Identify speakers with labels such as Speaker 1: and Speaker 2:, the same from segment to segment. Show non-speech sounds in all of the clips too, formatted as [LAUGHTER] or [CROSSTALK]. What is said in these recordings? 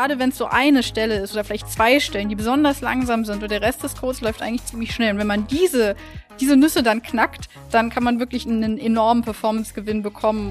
Speaker 1: Gerade wenn es so eine Stelle ist oder vielleicht zwei Stellen, die besonders langsam sind und der Rest des Codes läuft eigentlich ziemlich schnell. Und wenn man diese, diese Nüsse dann knackt, dann kann man wirklich einen enormen Performance-Gewinn bekommen.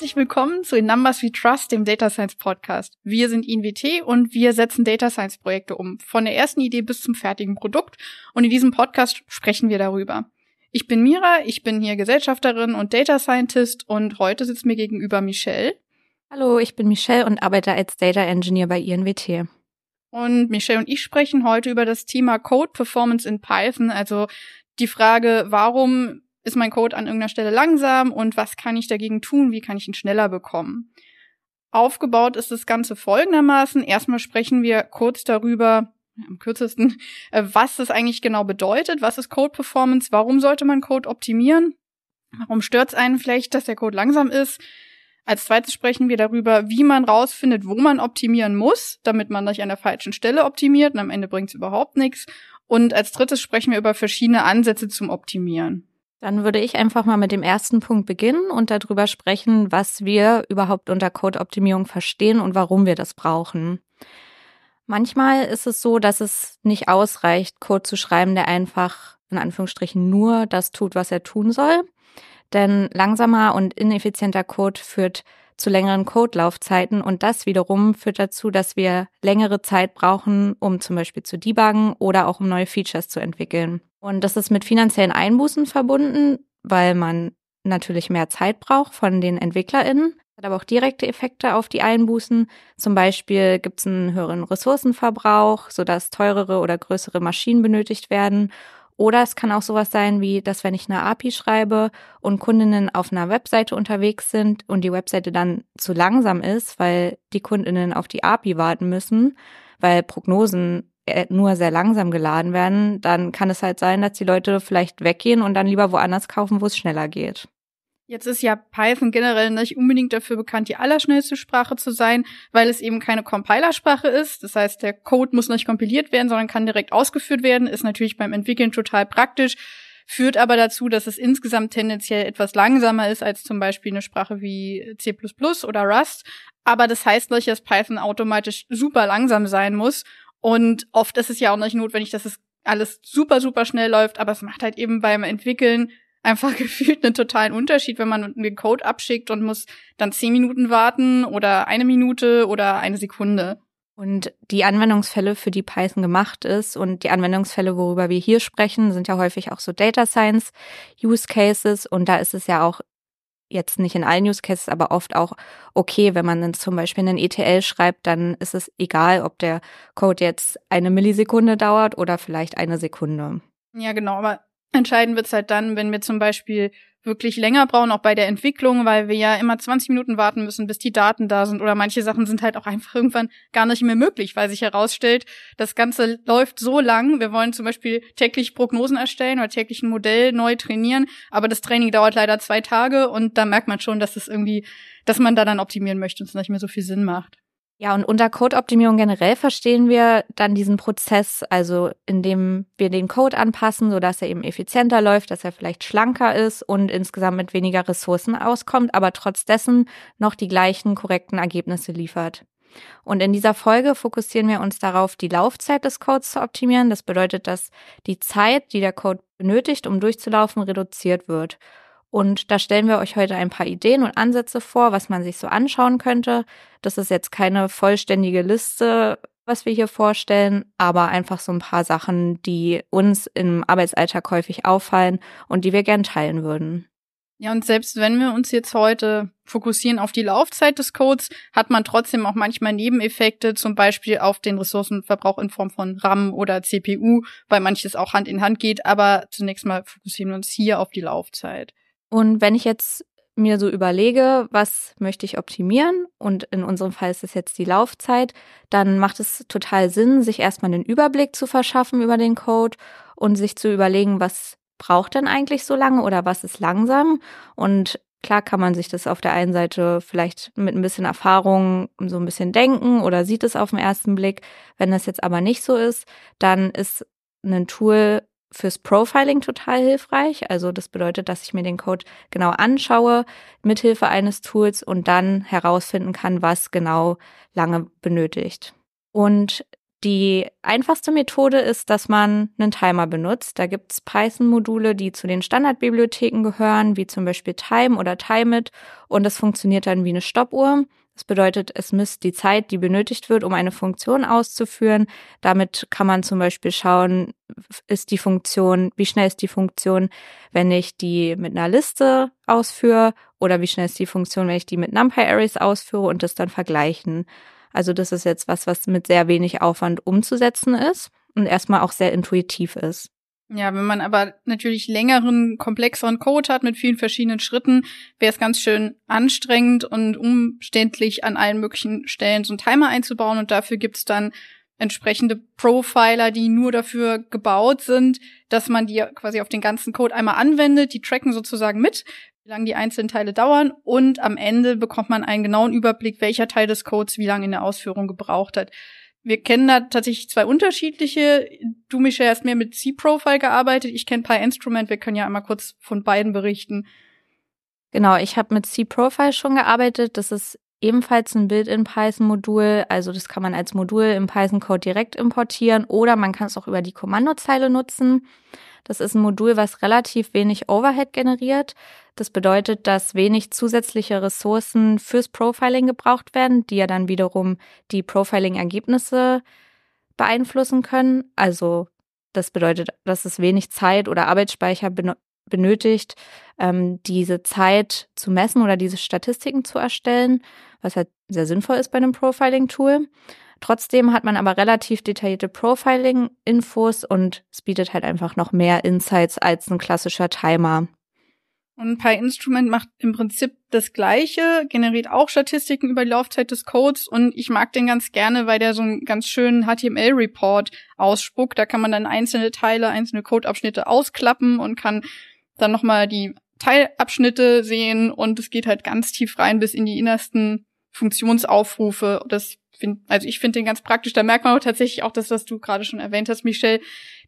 Speaker 1: Herzlich willkommen zu den Numbers We Trust, dem Data Science Podcast. Wir sind INWT und wir setzen Data Science Projekte um, von der ersten Idee bis zum fertigen Produkt. Und in diesem Podcast sprechen wir darüber. Ich bin Mira, ich bin hier Gesellschafterin und Data Scientist und heute sitzt mir gegenüber Michelle.
Speaker 2: Hallo, ich bin Michelle und arbeite als Data Engineer bei INWT.
Speaker 1: Und Michelle und ich sprechen heute über das Thema Code Performance in Python, also die Frage, warum ist mein Code an irgendeiner Stelle langsam und was kann ich dagegen tun? Wie kann ich ihn schneller bekommen? Aufgebaut ist das Ganze folgendermaßen. Erstmal sprechen wir kurz darüber, am kürzesten, äh, was das eigentlich genau bedeutet. Was ist Code Performance? Warum sollte man Code optimieren? Warum stört es einen vielleicht, dass der Code langsam ist? Als zweites sprechen wir darüber, wie man rausfindet, wo man optimieren muss, damit man nicht an der falschen Stelle optimiert und am Ende bringt es überhaupt nichts. Und als drittes sprechen wir über verschiedene Ansätze zum Optimieren.
Speaker 2: Dann würde ich einfach mal mit dem ersten Punkt beginnen und darüber sprechen, was wir überhaupt unter Code-Optimierung verstehen und warum wir das brauchen. Manchmal ist es so, dass es nicht ausreicht, Code zu schreiben, der einfach in Anführungsstrichen nur das tut, was er tun soll. Denn langsamer und ineffizienter Code führt zu längeren Codelaufzeiten und das wiederum führt dazu, dass wir längere Zeit brauchen, um zum Beispiel zu debuggen oder auch um neue Features zu entwickeln. Und das ist mit finanziellen Einbußen verbunden, weil man natürlich mehr Zeit braucht von den EntwicklerInnen, hat aber auch direkte Effekte auf die Einbußen. Zum Beispiel gibt es einen höheren Ressourcenverbrauch, sodass teurere oder größere Maschinen benötigt werden. Oder es kann auch sowas sein wie, dass wenn ich eine API schreibe und Kundinnen auf einer Webseite unterwegs sind und die Webseite dann zu langsam ist, weil die Kundinnen auf die API warten müssen, weil Prognosen nur sehr langsam geladen werden, dann kann es halt sein, dass die Leute vielleicht weggehen und dann lieber woanders kaufen, wo es schneller geht.
Speaker 1: Jetzt ist ja Python generell nicht unbedingt dafür bekannt, die allerschnellste Sprache zu sein, weil es eben keine Compilersprache ist. Das heißt, der Code muss nicht kompiliert werden, sondern kann direkt ausgeführt werden. Ist natürlich beim Entwickeln total praktisch, führt aber dazu, dass es insgesamt tendenziell etwas langsamer ist als zum Beispiel eine Sprache wie C++ oder Rust. Aber das heißt nicht, dass Python automatisch super langsam sein muss. Und oft ist es ja auch nicht notwendig, dass es alles super, super schnell läuft, aber es macht halt eben beim Entwickeln einfach [LAUGHS] gefühlt einen totalen Unterschied, wenn man den Code abschickt und muss dann zehn Minuten warten oder eine Minute oder eine Sekunde.
Speaker 2: Und die Anwendungsfälle, für die Python gemacht ist und die Anwendungsfälle, worüber wir hier sprechen, sind ja häufig auch so Data Science Use Cases. Und da ist es ja auch jetzt nicht in allen Use Cases, aber oft auch okay, wenn man dann zum Beispiel einen ETL schreibt, dann ist es egal, ob der Code jetzt eine Millisekunde dauert oder vielleicht eine Sekunde.
Speaker 1: Ja, genau, aber entscheiden wird's halt dann, wenn wir zum Beispiel wirklich länger brauchen, auch bei der Entwicklung, weil wir ja immer 20 Minuten warten müssen, bis die Daten da sind. Oder manche Sachen sind halt auch einfach irgendwann gar nicht mehr möglich, weil sich herausstellt, das Ganze läuft so lang. Wir wollen zum Beispiel täglich Prognosen erstellen oder täglich ein Modell neu trainieren, aber das Training dauert leider zwei Tage und da merkt man schon, dass es irgendwie, dass man da dann optimieren möchte und es nicht mehr so viel Sinn macht.
Speaker 2: Ja, und unter Code-Optimierung generell verstehen wir dann diesen Prozess, also indem wir den Code anpassen, sodass er eben effizienter läuft, dass er vielleicht schlanker ist und insgesamt mit weniger Ressourcen auskommt, aber trotz noch die gleichen korrekten Ergebnisse liefert. Und in dieser Folge fokussieren wir uns darauf, die Laufzeit des Codes zu optimieren. Das bedeutet, dass die Zeit, die der Code benötigt, um durchzulaufen, reduziert wird. Und da stellen wir euch heute ein paar Ideen und Ansätze vor, was man sich so anschauen könnte. Das ist jetzt keine vollständige Liste, was wir hier vorstellen, aber einfach so ein paar Sachen, die uns im Arbeitsalltag häufig auffallen und die wir gern teilen würden.
Speaker 1: Ja, und selbst wenn wir uns jetzt heute fokussieren auf die Laufzeit des Codes, hat man trotzdem auch manchmal Nebeneffekte, zum Beispiel auf den Ressourcenverbrauch in Form von RAM oder CPU, weil manches auch Hand in Hand geht. Aber zunächst mal fokussieren wir uns hier auf die Laufzeit.
Speaker 2: Und wenn ich jetzt mir so überlege, was möchte ich optimieren und in unserem Fall ist es jetzt die Laufzeit, dann macht es total Sinn, sich erstmal einen Überblick zu verschaffen über den Code und sich zu überlegen, was braucht denn eigentlich so lange oder was ist langsam und Klar kann man sich das auf der einen Seite vielleicht mit ein bisschen Erfahrung so ein bisschen denken oder sieht es auf den ersten Blick. Wenn das jetzt aber nicht so ist, dann ist ein Tool fürs Profiling total hilfreich. Also das bedeutet, dass ich mir den Code genau anschaue mithilfe eines Tools und dann herausfinden kann, was genau lange benötigt. Und die einfachste Methode ist, dass man einen Timer benutzt. Da gibt's Python-Module, die zu den Standardbibliotheken gehören, wie zum Beispiel Time oder Timeit. Und das funktioniert dann wie eine Stoppuhr. Das bedeutet, es misst die Zeit, die benötigt wird, um eine Funktion auszuführen. Damit kann man zum Beispiel schauen, ist die Funktion, wie schnell ist die Funktion, wenn ich die mit einer Liste ausführe oder wie schnell ist die Funktion, wenn ich die mit NumPy-Arrays ausführe und das dann vergleichen. Also das ist jetzt was, was mit sehr wenig Aufwand umzusetzen ist und erstmal auch sehr intuitiv ist.
Speaker 1: Ja, wenn man aber natürlich längeren, komplexeren Code hat mit vielen verschiedenen Schritten, wäre es ganz schön anstrengend und umständlich an allen möglichen Stellen so einen Timer einzubauen und dafür gibt's dann entsprechende Profiler, die nur dafür gebaut sind, dass man die quasi auf den ganzen Code einmal anwendet. Die tracken sozusagen mit, wie lange die einzelnen Teile dauern und am Ende bekommt man einen genauen Überblick, welcher Teil des Codes wie lange in der Ausführung gebraucht hat. Wir kennen da tatsächlich zwei unterschiedliche. Du, Michelle, hast mehr mit C-Profile gearbeitet. Ich kenne PyInstrument. Wir können ja einmal kurz von beiden berichten.
Speaker 2: Genau, ich habe mit C-Profile schon gearbeitet. Das ist ebenfalls ein Build-in-Python-Modul. Also das kann man als Modul im Python-Code direkt importieren oder man kann es auch über die Kommandozeile nutzen. Das ist ein Modul, was relativ wenig Overhead generiert. Das bedeutet, dass wenig zusätzliche Ressourcen fürs Profiling gebraucht werden, die ja dann wiederum die Profiling-Ergebnisse beeinflussen können. Also das bedeutet, dass es wenig Zeit oder Arbeitsspeicher benötigt, ähm, diese Zeit zu messen oder diese Statistiken zu erstellen, was halt sehr sinnvoll ist bei einem Profiling-Tool. Trotzdem hat man aber relativ detaillierte Profiling-Infos und es bietet halt einfach noch mehr Insights als ein klassischer Timer.
Speaker 1: Und PyInstrument macht im Prinzip das Gleiche, generiert auch Statistiken über die Laufzeit des Codes und ich mag den ganz gerne, weil der so einen ganz schönen HTML-Report ausspuckt. Da kann man dann einzelne Teile, einzelne Codeabschnitte ausklappen und kann dann nochmal die Teilabschnitte sehen und es geht halt ganz tief rein bis in die innersten Funktionsaufrufe. Das find, also ich finde den ganz praktisch. Da merkt man auch tatsächlich auch das, was du gerade schon erwähnt hast, Michelle.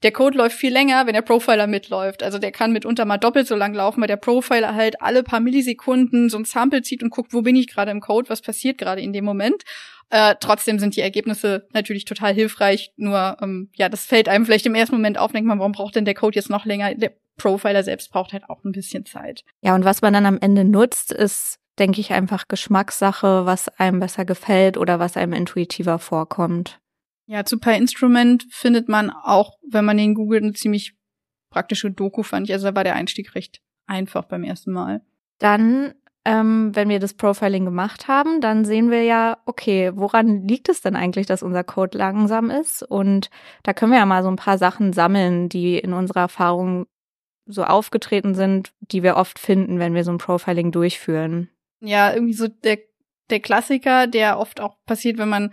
Speaker 1: Der Code läuft viel länger, wenn der Profiler mitläuft. Also der kann mitunter mal doppelt so lang laufen, weil der Profiler halt alle paar Millisekunden so ein Sample zieht und guckt, wo bin ich gerade im Code, was passiert gerade in dem Moment. Äh, trotzdem sind die Ergebnisse natürlich total hilfreich. Nur, ähm, ja, das fällt einem vielleicht im ersten Moment auf, denkt man, warum braucht denn der Code jetzt noch länger? Der Profiler selbst braucht halt auch ein bisschen Zeit.
Speaker 2: Ja, und was man dann am Ende nutzt, ist denke ich, einfach Geschmackssache, was einem besser gefällt oder was einem intuitiver vorkommt.
Speaker 1: Ja, zu Per Instrument findet man auch, wenn man den googelt, eine ziemlich praktische Doku, fand ich. Also da war der Einstieg recht einfach beim ersten Mal.
Speaker 2: Dann, ähm, wenn wir das Profiling gemacht haben, dann sehen wir ja, okay, woran liegt es denn eigentlich, dass unser Code langsam ist? Und da können wir ja mal so ein paar Sachen sammeln, die in unserer Erfahrung so aufgetreten sind, die wir oft finden, wenn wir so ein Profiling durchführen
Speaker 1: ja irgendwie so der, der Klassiker, der oft auch passiert, wenn man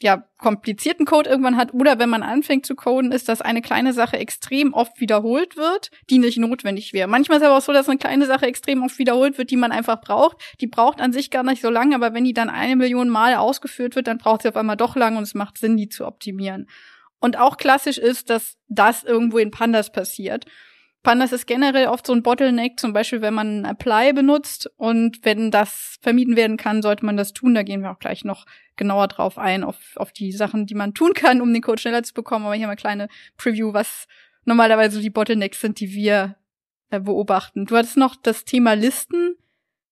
Speaker 1: ja komplizierten Code irgendwann hat oder wenn man anfängt zu coden, ist, dass eine kleine Sache extrem oft wiederholt wird, die nicht notwendig wäre. Manchmal ist aber auch so, dass eine kleine Sache extrem oft wiederholt wird, die man einfach braucht. Die braucht an sich gar nicht so lange, aber wenn die dann eine Million Mal ausgeführt wird, dann braucht sie auf einmal doch lang und es macht Sinn, die zu optimieren. Und auch klassisch ist, dass das irgendwo in Pandas passiert. Pandas ist generell oft so ein Bottleneck, zum Beispiel wenn man Apply benutzt und wenn das vermieden werden kann, sollte man das tun. Da gehen wir auch gleich noch genauer drauf ein, auf, auf die Sachen, die man tun kann, um den Code schneller zu bekommen. Aber hier mal eine kleine Preview, was normalerweise die Bottlenecks sind, die wir äh, beobachten. Du hattest noch das Thema Listen.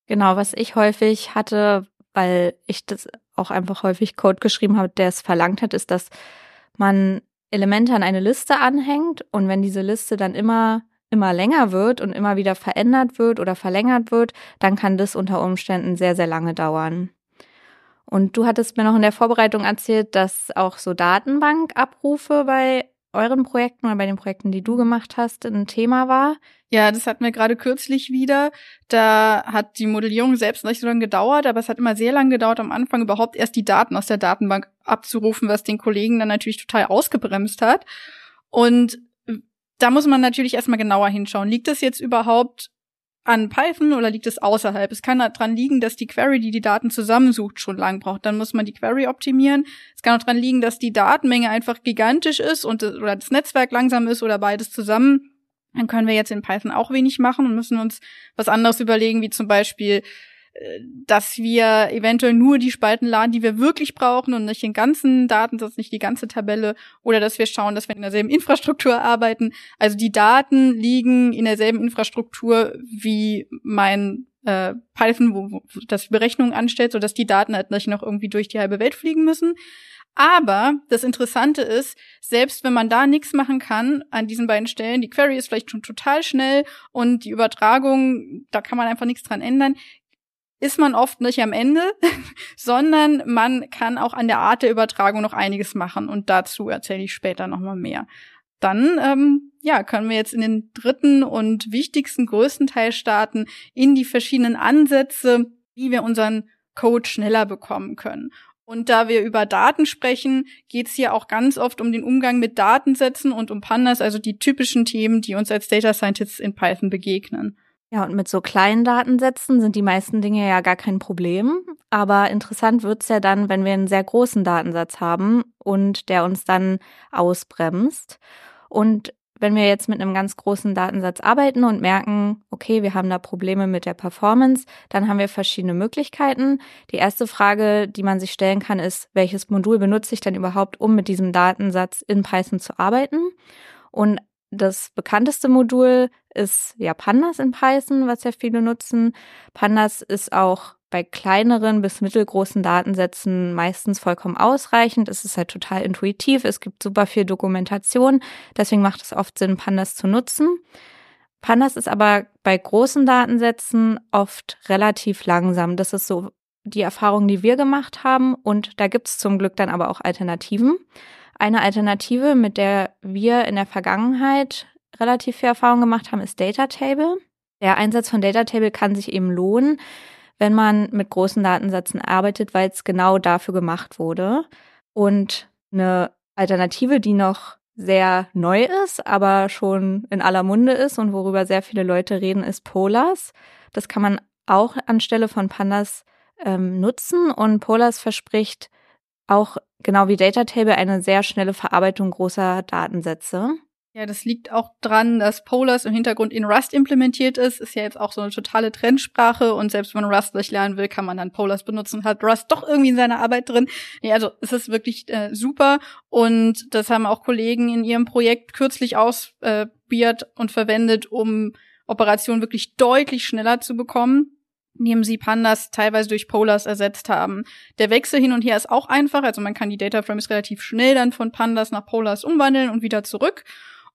Speaker 2: Genau, was ich häufig hatte, weil ich das auch einfach häufig Code geschrieben habe, der es verlangt hat, ist, dass man Elemente an eine Liste anhängt und wenn diese Liste dann immer immer länger wird und immer wieder verändert wird oder verlängert wird, dann kann das unter Umständen sehr, sehr lange dauern. Und du hattest mir noch in der Vorbereitung erzählt, dass auch so Datenbankabrufe bei euren Projekten oder bei den Projekten, die du gemacht hast, ein Thema war.
Speaker 1: Ja, das hatten wir gerade kürzlich wieder. Da hat die Modellierung selbst nicht so lange gedauert, aber es hat immer sehr lange gedauert, am Anfang überhaupt erst die Daten aus der Datenbank abzurufen, was den Kollegen dann natürlich total ausgebremst hat. Und da muss man natürlich erstmal genauer hinschauen. Liegt es jetzt überhaupt an Python oder liegt es außerhalb? Es kann daran liegen, dass die Query, die die Daten zusammensucht, schon lang braucht. Dann muss man die Query optimieren. Es kann auch daran liegen, dass die Datenmenge einfach gigantisch ist und oder das Netzwerk langsam ist oder beides zusammen. Dann können wir jetzt in Python auch wenig machen und müssen uns was anderes überlegen, wie zum Beispiel dass wir eventuell nur die Spalten laden, die wir wirklich brauchen und nicht den ganzen Datensatz, nicht die ganze Tabelle oder dass wir schauen, dass wir in derselben Infrastruktur arbeiten. Also die Daten liegen in derselben Infrastruktur wie mein äh, Python, wo, wo das Berechnungen anstellt, so dass die Daten halt nicht noch irgendwie durch die halbe Welt fliegen müssen. Aber das Interessante ist, selbst wenn man da nichts machen kann an diesen beiden Stellen, die Query ist vielleicht schon total schnell und die Übertragung, da kann man einfach nichts dran ändern, ist man oft nicht am Ende, [LAUGHS] sondern man kann auch an der Art der Übertragung noch einiges machen und dazu erzähle ich später nochmal mehr. Dann ähm, ja, können wir jetzt in den dritten und wichtigsten, größten Teil starten, in die verschiedenen Ansätze, wie wir unseren Code schneller bekommen können. Und da wir über Daten sprechen, geht es hier auch ganz oft um den Umgang mit Datensätzen und um Pandas, also die typischen Themen, die uns als Data Scientists in Python begegnen.
Speaker 2: Ja, und mit so kleinen Datensätzen sind die meisten Dinge ja gar kein Problem. Aber interessant wird's ja dann, wenn wir einen sehr großen Datensatz haben und der uns dann ausbremst. Und wenn wir jetzt mit einem ganz großen Datensatz arbeiten und merken, okay, wir haben da Probleme mit der Performance, dann haben wir verschiedene Möglichkeiten. Die erste Frage, die man sich stellen kann, ist, welches Modul benutze ich denn überhaupt, um mit diesem Datensatz in Python zu arbeiten? Und das bekannteste Modul ist ja Pandas in Python, was ja viele nutzen. Pandas ist auch bei kleineren bis mittelgroßen Datensätzen meistens vollkommen ausreichend. Es ist halt total intuitiv. Es gibt super viel Dokumentation. Deswegen macht es oft Sinn, Pandas zu nutzen. Pandas ist aber bei großen Datensätzen oft relativ langsam. Das ist so die Erfahrung, die wir gemacht haben. Und da gibt es zum Glück dann aber auch Alternativen. Eine Alternative, mit der wir in der Vergangenheit relativ viel Erfahrung gemacht haben, ist Datatable. Der Einsatz von Datatable kann sich eben lohnen, wenn man mit großen Datensätzen arbeitet, weil es genau dafür gemacht wurde. Und eine Alternative, die noch sehr neu ist, aber schon in aller Munde ist und worüber sehr viele Leute reden, ist Polars. Das kann man auch anstelle von Pandas ähm, nutzen und Polars verspricht auch genau wie Datatable eine sehr schnelle Verarbeitung großer Datensätze.
Speaker 1: Ja, das liegt auch dran, dass Polars im Hintergrund in Rust implementiert ist. Ist ja jetzt auch so eine totale Trendsprache und selbst wenn man Rust nicht lernen will, kann man dann Polars benutzen hat Rust doch irgendwie in seiner Arbeit drin. Ja, also es ist wirklich äh, super und das haben auch Kollegen in ihrem Projekt kürzlich ausprobiert und verwendet, um Operationen wirklich deutlich schneller zu bekommen indem sie Pandas teilweise durch Polars ersetzt haben. Der Wechsel hin und her ist auch einfach, also man kann die Data Frames relativ schnell dann von Pandas nach Polars umwandeln und wieder zurück.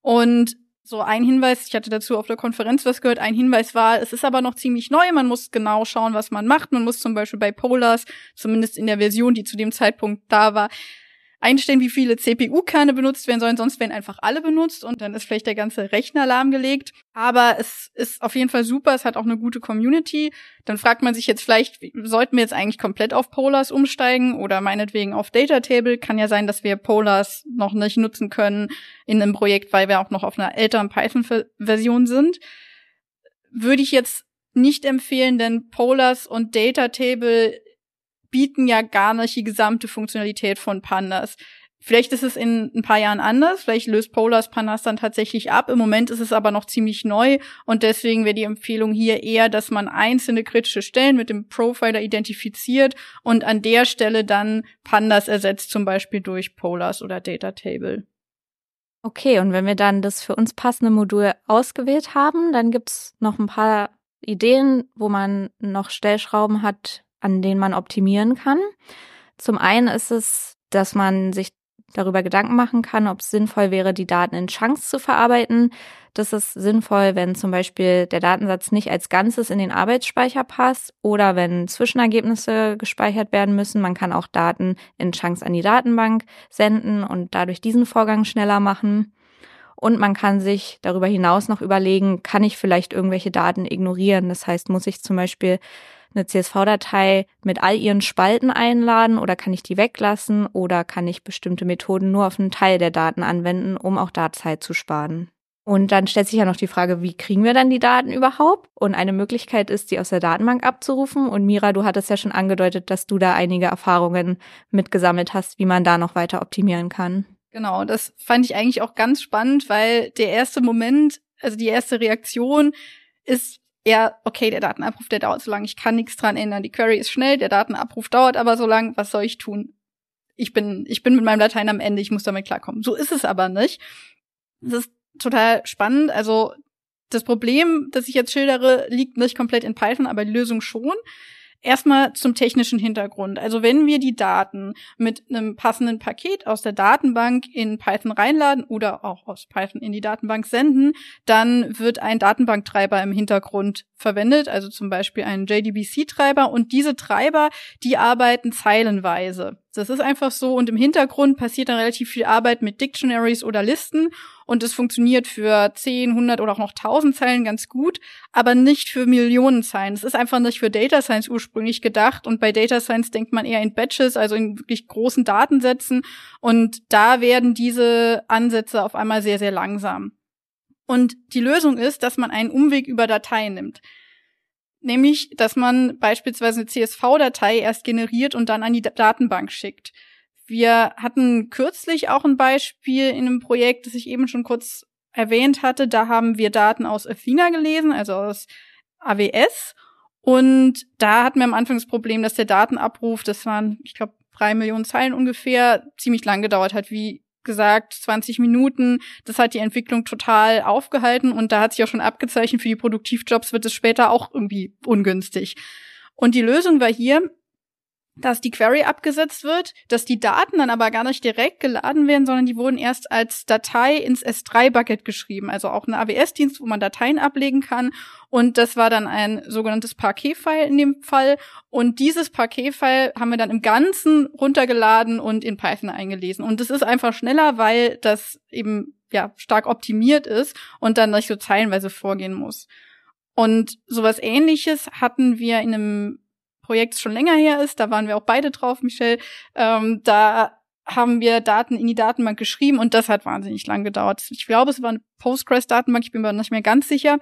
Speaker 1: Und so ein Hinweis, ich hatte dazu auf der Konferenz was gehört, ein Hinweis war, es ist aber noch ziemlich neu, man muss genau schauen, was man macht. Man muss zum Beispiel bei Polars, zumindest in der Version, die zu dem Zeitpunkt da war, einstellen, wie viele CPU-Kerne benutzt werden sollen, sonst werden einfach alle benutzt und dann ist vielleicht der ganze Rechner lahmgelegt. Aber es ist auf jeden Fall super, es hat auch eine gute Community. Dann fragt man sich jetzt vielleicht, sollten wir jetzt eigentlich komplett auf Polars umsteigen oder meinetwegen auf Datatable? Kann ja sein, dass wir Polars noch nicht nutzen können in einem Projekt, weil wir auch noch auf einer älteren Python-Version sind. Würde ich jetzt nicht empfehlen, denn Polars und Datatable bieten ja gar nicht die gesamte Funktionalität von Pandas. Vielleicht ist es in ein paar Jahren anders, vielleicht löst Polars Pandas dann tatsächlich ab. Im Moment ist es aber noch ziemlich neu und deswegen wäre die Empfehlung hier eher, dass man einzelne kritische Stellen mit dem Profiler identifiziert und an der Stelle dann Pandas ersetzt, zum Beispiel durch Polars oder Datatable.
Speaker 2: Okay, und wenn wir dann das für uns passende Modul ausgewählt haben, dann gibt's noch ein paar Ideen, wo man noch Stellschrauben hat, an denen man optimieren kann. Zum einen ist es, dass man sich darüber Gedanken machen kann, ob es sinnvoll wäre, die Daten in Chunks zu verarbeiten. Das ist sinnvoll, wenn zum Beispiel der Datensatz nicht als Ganzes in den Arbeitsspeicher passt oder wenn Zwischenergebnisse gespeichert werden müssen. Man kann auch Daten in Chunks an die Datenbank senden und dadurch diesen Vorgang schneller machen. Und man kann sich darüber hinaus noch überlegen, kann ich vielleicht irgendwelche Daten ignorieren? Das heißt, muss ich zum Beispiel eine CSV-Datei mit all ihren Spalten einladen oder kann ich die weglassen oder kann ich bestimmte Methoden nur auf einen Teil der Daten anwenden, um auch da Zeit zu sparen? Und dann stellt sich ja noch die Frage, wie kriegen wir dann die Daten überhaupt? Und eine Möglichkeit ist, die aus der Datenbank abzurufen. Und Mira, du hattest ja schon angedeutet, dass du da einige Erfahrungen mitgesammelt hast, wie man da noch weiter optimieren kann.
Speaker 1: Genau, das fand ich eigentlich auch ganz spannend, weil der erste Moment, also die erste Reaktion ist eher, okay, der Datenabruf, der dauert so lange, ich kann nichts dran ändern. Die Query ist schnell, der Datenabruf dauert aber so lang, was soll ich tun? Ich bin, ich bin mit meinem Dateien am Ende, ich muss damit klarkommen. So ist es aber nicht. Das ist total spannend. Also das Problem, das ich jetzt schildere, liegt nicht komplett in Python, aber die Lösung schon. Erstmal zum technischen Hintergrund. Also wenn wir die Daten mit einem passenden Paket aus der Datenbank in Python reinladen oder auch aus Python in die Datenbank senden, dann wird ein Datenbanktreiber im Hintergrund verwendet, also zum Beispiel ein JDBC-Treiber. Und diese Treiber, die arbeiten zeilenweise. Das ist einfach so. Und im Hintergrund passiert dann relativ viel Arbeit mit Dictionaries oder Listen. Und es funktioniert für 10, 100 oder auch noch 1000 Zeilen ganz gut, aber nicht für Millionen Zeilen. Es ist einfach nicht für Data Science ursprünglich gedacht. Und bei Data Science denkt man eher in Batches, also in wirklich großen Datensätzen. Und da werden diese Ansätze auf einmal sehr, sehr langsam. Und die Lösung ist, dass man einen Umweg über Dateien nimmt. Nämlich, dass man beispielsweise eine CSV-Datei erst generiert und dann an die Datenbank schickt. Wir hatten kürzlich auch ein Beispiel in einem Projekt, das ich eben schon kurz erwähnt hatte. Da haben wir Daten aus Athena gelesen, also aus AWS. Und da hatten wir am Anfang das Problem, dass der Datenabruf, das waren, ich glaube, drei Millionen Zeilen ungefähr, ziemlich lang gedauert hat, wie gesagt, 20 Minuten. Das hat die Entwicklung total aufgehalten und da hat sich auch schon abgezeichnet, für die Produktivjobs wird es später auch irgendwie ungünstig. Und die Lösung war hier, dass die Query abgesetzt wird, dass die Daten dann aber gar nicht direkt geladen werden, sondern die wurden erst als Datei ins S3-Bucket geschrieben, also auch ein AWS-Dienst, wo man Dateien ablegen kann. Und das war dann ein sogenanntes Parquet-File in dem Fall. Und dieses Parquet-File haben wir dann im Ganzen runtergeladen und in Python eingelesen. Und das ist einfach schneller, weil das eben ja stark optimiert ist und dann nicht so zeilenweise vorgehen muss. Und sowas ähnliches hatten wir in einem Projekt schon länger her ist, da waren wir auch beide drauf, Michelle, ähm, da haben wir Daten in die Datenbank geschrieben und das hat wahnsinnig lang gedauert. Ich glaube, es war eine Postgres-Datenbank, ich bin mir nicht mehr ganz sicher.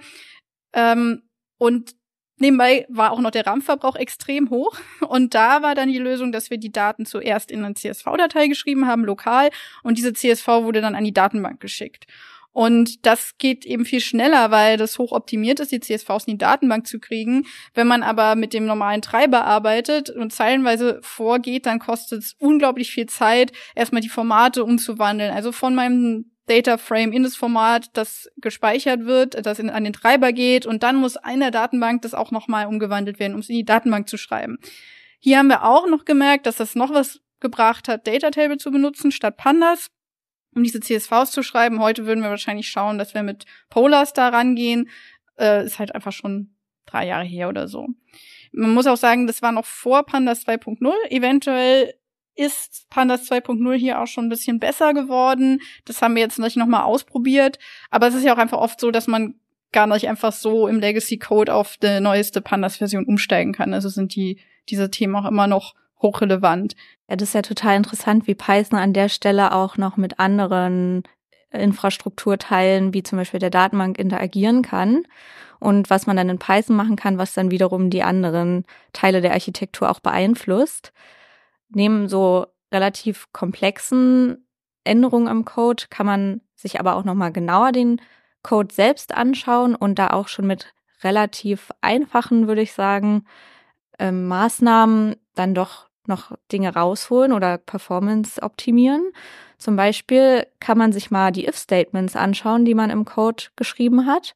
Speaker 1: Ähm, und nebenbei war auch noch der RAM-Verbrauch extrem hoch. [LAUGHS] Und da war dann die Lösung, dass wir die Daten zuerst in eine CSV-Datei geschrieben haben, lokal, und diese CSV wurde dann an die Datenbank geschickt. Und das geht eben viel schneller, weil das hoch optimiert ist, die CSVs in die Datenbank zu kriegen. Wenn man aber mit dem normalen Treiber arbeitet und zeilenweise vorgeht, dann kostet es unglaublich viel Zeit, erstmal die Formate umzuwandeln. Also von meinem Data Frame in das Format, das gespeichert wird, das in, an den Treiber geht und dann muss in Datenbank das auch nochmal umgewandelt werden, um es in die Datenbank zu schreiben. Hier haben wir auch noch gemerkt, dass das noch was gebracht hat, Data Table zu benutzen statt Pandas um diese CSVs zu schreiben. Heute würden wir wahrscheinlich schauen, dass wir mit Polars da rangehen. Äh, ist halt einfach schon drei Jahre her oder so. Man muss auch sagen, das war noch vor Pandas 2.0. Eventuell ist Pandas 2.0 hier auch schon ein bisschen besser geworden. Das haben wir jetzt nicht nochmal ausprobiert. Aber es ist ja auch einfach oft so, dass man gar nicht einfach so im Legacy Code auf die neueste Pandas-Version umsteigen kann. Also sind die, diese Themen auch immer noch hochrelevant.
Speaker 2: Ja, das ist ja total interessant, wie Python an der Stelle auch noch mit anderen Infrastrukturteilen, wie zum Beispiel der Datenbank, interagieren kann. Und was man dann in Python machen kann, was dann wiederum die anderen Teile der Architektur auch beeinflusst. Neben so relativ komplexen Änderungen am Code kann man sich aber auch nochmal genauer den Code selbst anschauen und da auch schon mit relativ einfachen, würde ich sagen, äh, Maßnahmen dann doch noch Dinge rausholen oder Performance optimieren. Zum Beispiel kann man sich mal die If-Statements anschauen, die man im Code geschrieben hat.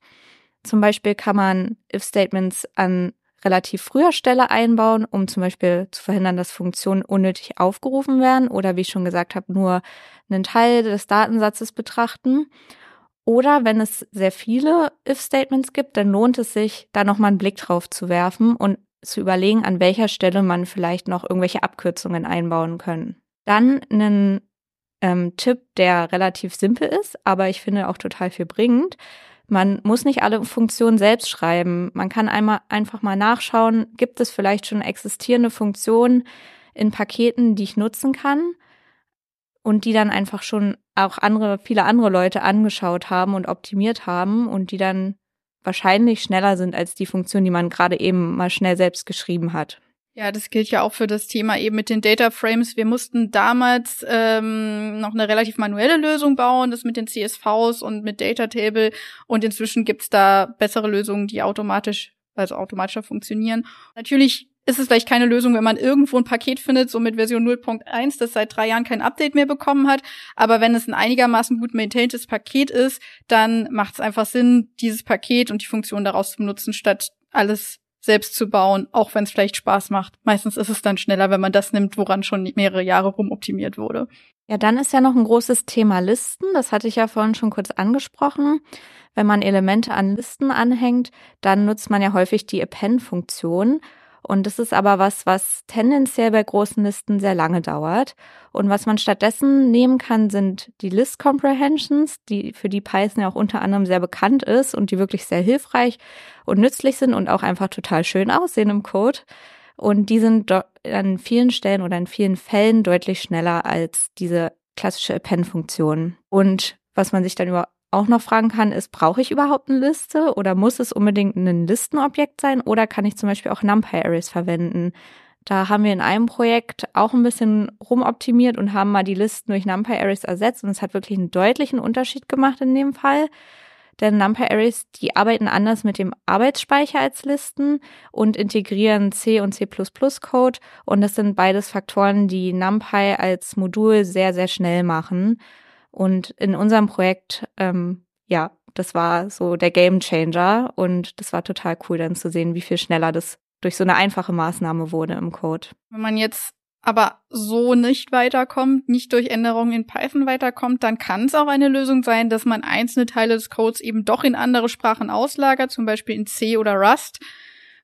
Speaker 2: Zum Beispiel kann man If-Statements an relativ früher Stelle einbauen, um zum Beispiel zu verhindern, dass Funktionen unnötig aufgerufen werden oder wie ich schon gesagt habe, nur einen Teil des Datensatzes betrachten. Oder wenn es sehr viele If-Statements gibt, dann lohnt es sich, da nochmal einen Blick drauf zu werfen und zu überlegen, an welcher Stelle man vielleicht noch irgendwelche Abkürzungen einbauen können. Dann einen ähm, Tipp, der relativ simpel ist, aber ich finde auch total viel bringt. Man muss nicht alle Funktionen selbst schreiben. Man kann einmal einfach mal nachschauen, gibt es vielleicht schon existierende Funktionen in Paketen, die ich nutzen kann? und die dann einfach schon auch andere, viele andere Leute angeschaut haben und optimiert haben und die dann wahrscheinlich schneller sind als die Funktion, die man gerade eben mal schnell selbst geschrieben hat.
Speaker 1: Ja, das gilt ja auch für das Thema eben mit den Data Frames. Wir mussten damals ähm, noch eine relativ manuelle Lösung bauen, das mit den CSVs und mit Data Table. Und inzwischen gibt's da bessere Lösungen, die automatisch, also automatischer funktionieren. Natürlich ist es vielleicht keine Lösung, wenn man irgendwo ein Paket findet, so mit Version 0.1, das seit drei Jahren kein Update mehr bekommen hat. Aber wenn es ein einigermaßen gut maintaintes Paket ist, dann macht es einfach Sinn, dieses Paket und die Funktion daraus zu benutzen, statt alles selbst zu bauen, auch wenn es vielleicht Spaß macht. Meistens ist es dann schneller, wenn man das nimmt, woran schon mehrere Jahre rumoptimiert wurde.
Speaker 2: Ja, dann ist ja noch ein großes Thema Listen. Das hatte ich ja vorhin schon kurz angesprochen. Wenn man Elemente an Listen anhängt, dann nutzt man ja häufig die Append-Funktion. Und das ist aber was, was tendenziell bei großen Listen sehr lange dauert. Und was man stattdessen nehmen kann, sind die List Comprehensions, die für die Python ja auch unter anderem sehr bekannt ist und die wirklich sehr hilfreich und nützlich sind und auch einfach total schön aussehen im Code. Und die sind an vielen Stellen oder in vielen Fällen deutlich schneller als diese klassische Append-Funktion. Und was man sich dann über auch noch fragen kann, ist, brauche ich überhaupt eine Liste oder muss es unbedingt ein Listenobjekt sein oder kann ich zum Beispiel auch NumPy-Arrays verwenden? Da haben wir in einem Projekt auch ein bisschen rumoptimiert und haben mal die Listen durch NumPy-Arrays ersetzt und es hat wirklich einen deutlichen Unterschied gemacht in dem Fall. Denn NumPy-Arrays, die arbeiten anders mit dem Arbeitsspeicher als Listen und integrieren C und C++-Code und das sind beides Faktoren, die NumPy als Modul sehr, sehr schnell machen. Und in unserem Projekt, ähm, ja, das war so der Game Changer und das war total cool dann zu sehen, wie viel schneller das durch so eine einfache Maßnahme wurde im Code.
Speaker 1: Wenn man jetzt aber so nicht weiterkommt, nicht durch Änderungen in Python weiterkommt, dann kann es auch eine Lösung sein, dass man einzelne Teile des Codes eben doch in andere Sprachen auslagert, zum Beispiel in C oder Rust.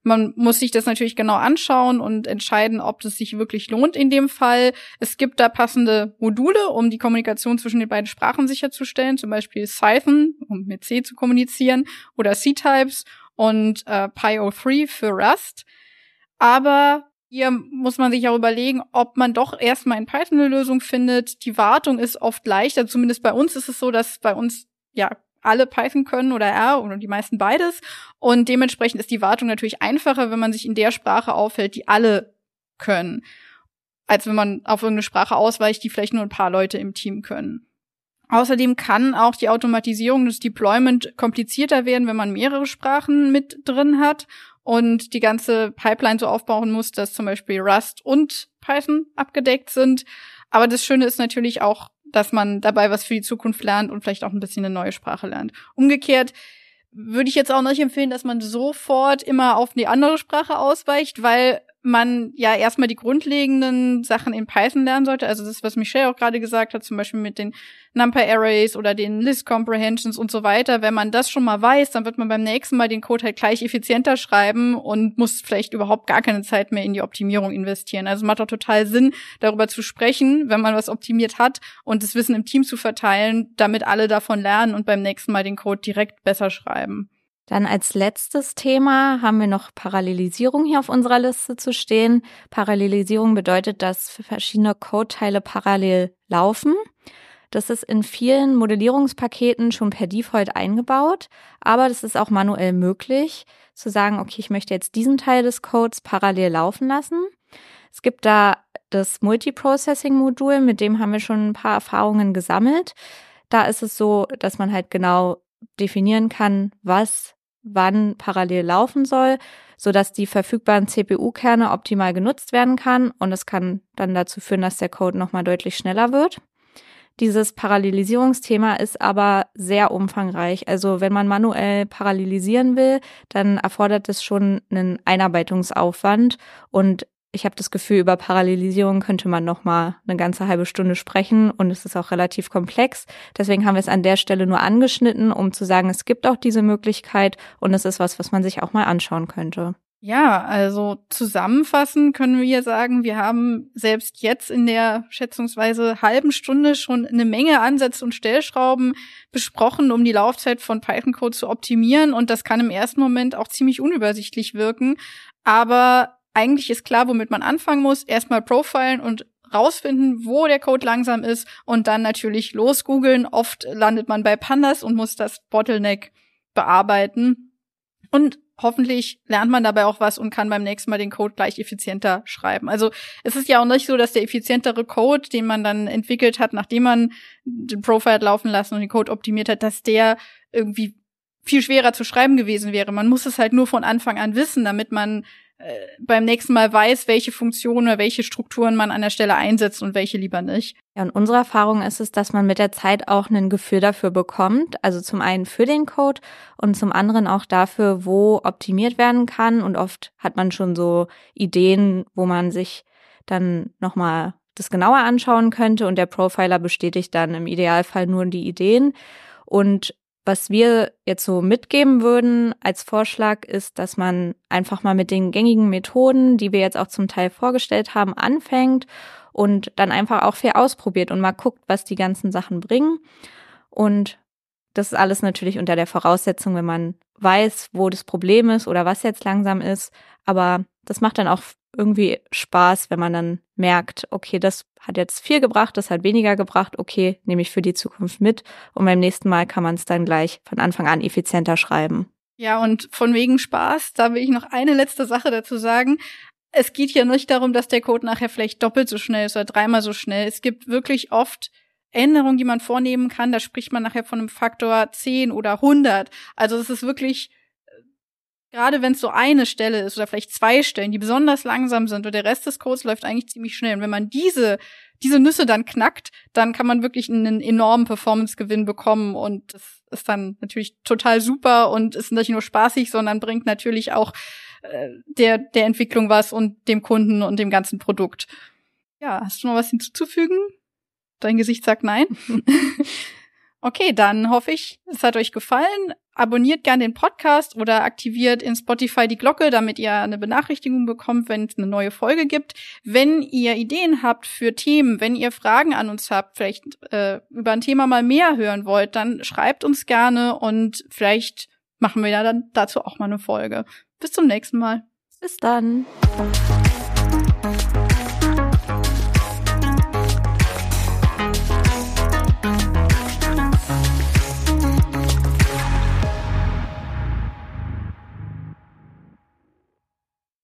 Speaker 1: Man muss sich das natürlich genau anschauen und entscheiden, ob das sich wirklich lohnt in dem Fall. Es gibt da passende Module, um die Kommunikation zwischen den beiden Sprachen sicherzustellen, zum Beispiel Python, um mit C zu kommunizieren, oder C-Types und äh, PyO3 für Rust. Aber hier muss man sich auch überlegen, ob man doch erstmal in Python eine Lösung findet. Die Wartung ist oft leichter, zumindest bei uns ist es so, dass bei uns ja alle Python können oder R oder die meisten beides. Und dementsprechend ist die Wartung natürlich einfacher, wenn man sich in der Sprache aufhält, die alle können, als wenn man auf irgendeine Sprache ausweicht, die vielleicht nur ein paar Leute im Team können. Außerdem kann auch die Automatisierung des Deployment komplizierter werden, wenn man mehrere Sprachen mit drin hat und die ganze Pipeline so aufbauen muss, dass zum Beispiel Rust und Python abgedeckt sind. Aber das Schöne ist natürlich auch, dass man dabei was für die Zukunft lernt und vielleicht auch ein bisschen eine neue Sprache lernt. Umgekehrt würde ich jetzt auch nicht empfehlen, dass man sofort immer auf die andere Sprache ausweicht, weil man ja erstmal die grundlegenden Sachen in Python lernen sollte. Also das, was Michelle auch gerade gesagt hat, zum Beispiel mit den NumPy-Arrays oder den List-Comprehensions und so weiter. Wenn man das schon mal weiß, dann wird man beim nächsten Mal den Code halt gleich effizienter schreiben und muss vielleicht überhaupt gar keine Zeit mehr in die Optimierung investieren. Also es macht auch total Sinn, darüber zu sprechen, wenn man was optimiert hat und das Wissen im Team zu verteilen, damit alle davon lernen und beim nächsten Mal den Code direkt besser schreiben.
Speaker 2: Dann als letztes Thema haben wir noch Parallelisierung hier auf unserer Liste zu stehen. Parallelisierung bedeutet, dass verschiedene Codeteile parallel laufen. Das ist in vielen Modellierungspaketen schon per Default eingebaut, aber das ist auch manuell möglich, zu sagen, okay, ich möchte jetzt diesen Teil des Codes parallel laufen lassen. Es gibt da das Multiprocessing-Modul, mit dem haben wir schon ein paar Erfahrungen gesammelt. Da ist es so, dass man halt genau definieren kann, was wann parallel laufen soll, so dass die verfügbaren CPU-Kerne optimal genutzt werden kann und es kann dann dazu führen, dass der Code nochmal deutlich schneller wird. Dieses Parallelisierungsthema ist aber sehr umfangreich. Also wenn man manuell parallelisieren will, dann erfordert es schon einen Einarbeitungsaufwand und ich habe das Gefühl, über Parallelisierung könnte man noch mal eine ganze halbe Stunde sprechen und es ist auch relativ komplex. Deswegen haben wir es an der Stelle nur angeschnitten, um zu sagen, es gibt auch diese Möglichkeit und es ist was, was man sich auch mal anschauen könnte.
Speaker 1: Ja, also zusammenfassend können wir sagen, wir haben selbst jetzt in der schätzungsweise halben Stunde schon eine Menge Ansätze und Stellschrauben besprochen, um die Laufzeit von Python Code zu optimieren und das kann im ersten Moment auch ziemlich unübersichtlich wirken, aber eigentlich ist klar, womit man anfangen muss. Erstmal profilen und rausfinden, wo der Code langsam ist und dann natürlich losgoogeln. Oft landet man bei Pandas und muss das Bottleneck bearbeiten. Und hoffentlich lernt man dabei auch was und kann beim nächsten Mal den Code gleich effizienter schreiben. Also es ist ja auch nicht so, dass der effizientere Code, den man dann entwickelt hat, nachdem man den Profile laufen lassen und den Code optimiert hat, dass der irgendwie viel schwerer zu schreiben gewesen wäre. Man muss es halt nur von Anfang an wissen, damit man beim nächsten Mal weiß, welche Funktionen oder welche Strukturen man an der Stelle einsetzt und welche lieber nicht.
Speaker 2: Ja, und unsere Erfahrung ist es, dass man mit der Zeit auch ein Gefühl dafür bekommt. Also zum einen für den Code und zum anderen auch dafür, wo optimiert werden kann. Und oft hat man schon so Ideen, wo man sich dann nochmal das genauer anschauen könnte und der Profiler bestätigt dann im Idealfall nur die Ideen. Und was wir jetzt so mitgeben würden als Vorschlag ist, dass man einfach mal mit den gängigen Methoden, die wir jetzt auch zum Teil vorgestellt haben, anfängt und dann einfach auch viel ausprobiert und mal guckt, was die ganzen Sachen bringen. Und das ist alles natürlich unter der Voraussetzung, wenn man weiß, wo das Problem ist oder was jetzt langsam ist. Aber das macht dann auch irgendwie Spaß, wenn man dann merkt, okay, das hat jetzt viel gebracht, das hat weniger gebracht, okay, nehme ich für die Zukunft mit und beim nächsten Mal kann man es dann gleich von Anfang an effizienter schreiben.
Speaker 1: Ja, und von wegen Spaß, da will ich noch eine letzte Sache dazu sagen. Es geht ja nicht darum, dass der Code nachher vielleicht doppelt so schnell ist oder dreimal so schnell. Es gibt wirklich oft Änderungen, die man vornehmen kann. Da spricht man nachher von einem Faktor 10 oder 100. Also es ist wirklich gerade wenn es so eine Stelle ist oder vielleicht zwei Stellen, die besonders langsam sind und der Rest des Codes läuft eigentlich ziemlich schnell. Und wenn man diese, diese Nüsse dann knackt, dann kann man wirklich einen enormen Performance-Gewinn bekommen und das ist dann natürlich total super und ist nicht nur spaßig, sondern bringt natürlich auch äh, der, der Entwicklung was und dem Kunden und dem ganzen Produkt. Ja, hast du noch was hinzuzufügen? Dein Gesicht sagt nein. [LAUGHS] Okay, dann hoffe ich, es hat euch gefallen. Abonniert gern den Podcast oder aktiviert in Spotify die Glocke, damit ihr eine Benachrichtigung bekommt, wenn es eine neue Folge gibt. Wenn ihr Ideen habt für Themen, wenn ihr Fragen an uns habt, vielleicht äh, über ein Thema mal mehr hören wollt, dann schreibt uns gerne und vielleicht machen wir dann dazu auch mal eine Folge. Bis zum nächsten Mal.
Speaker 2: Bis dann.